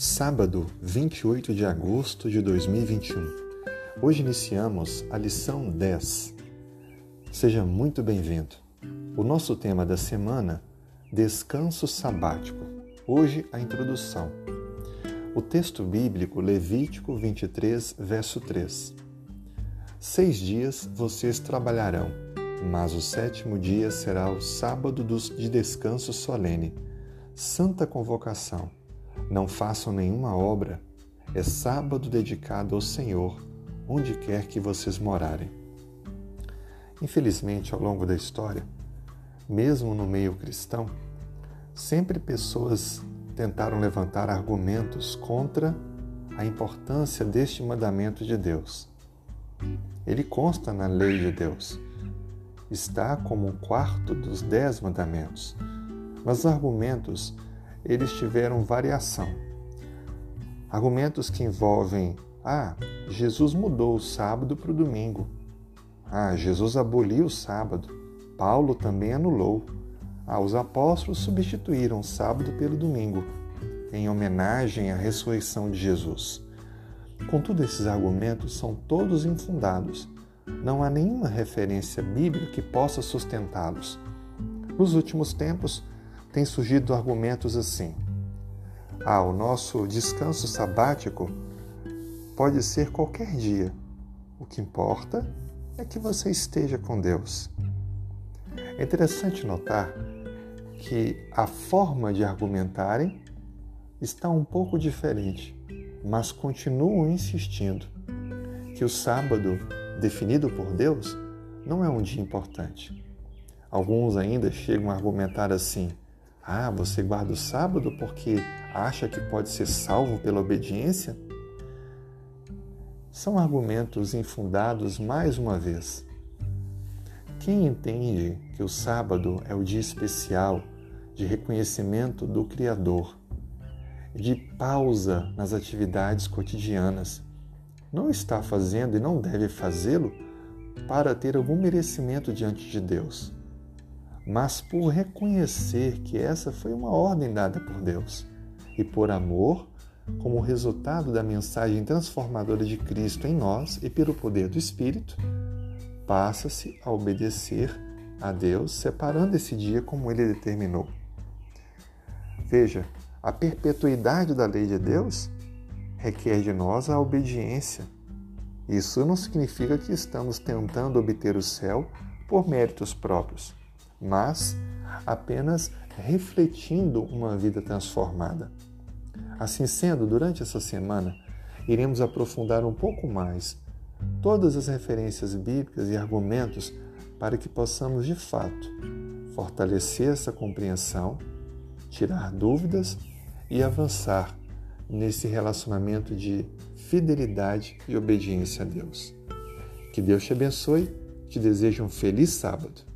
Sábado, 28 de agosto de 2021. Hoje iniciamos a lição 10. Seja muito bem-vindo. O nosso tema da semana, descanso sabático. Hoje a introdução. O texto bíblico Levítico 23, verso 3. Seis dias vocês trabalharão, mas o sétimo dia será o sábado de descanso solene, santa convocação não façam nenhuma obra. É sábado dedicado ao Senhor, onde quer que vocês morarem. Infelizmente, ao longo da história, mesmo no meio cristão, sempre pessoas tentaram levantar argumentos contra a importância deste mandamento de Deus. Ele consta na lei de Deus. Está como um quarto dos dez mandamentos. Mas os argumentos eles tiveram variação. Argumentos que envolvem: ah, Jesus mudou o sábado para o domingo. Ah, Jesus aboliu o sábado. Paulo também anulou. Ah, os apóstolos substituíram o sábado pelo domingo, em homenagem à ressurreição de Jesus. Contudo, esses argumentos são todos infundados. Não há nenhuma referência bíblica que possa sustentá-los. Nos últimos tempos, têm surgido argumentos assim: ah, o nosso descanso sabático pode ser qualquer dia. O que importa é que você esteja com Deus. É interessante notar que a forma de argumentarem está um pouco diferente, mas continuam insistindo que o sábado, definido por Deus, não é um dia importante. Alguns ainda chegam a argumentar assim: ah, você guarda o sábado porque acha que pode ser salvo pela obediência? São argumentos infundados mais uma vez. Quem entende que o sábado é o dia especial de reconhecimento do Criador, de pausa nas atividades cotidianas, não está fazendo e não deve fazê-lo para ter algum merecimento diante de Deus mas por reconhecer que essa foi uma ordem dada por Deus e por amor, como resultado da mensagem transformadora de Cristo em nós e pelo poder do Espírito, passa-se a obedecer a Deus, separando esse dia como ele determinou. Veja, a perpetuidade da lei de Deus requer de nós a obediência. Isso não significa que estamos tentando obter o céu por méritos próprios mas apenas refletindo uma vida transformada. Assim sendo, durante essa semana, iremos aprofundar um pouco mais todas as referências bíblicas e argumentos para que possamos, de fato, fortalecer essa compreensão, tirar dúvidas e avançar nesse relacionamento de fidelidade e obediência a Deus. Que Deus te abençoe, te desejo um feliz sábado.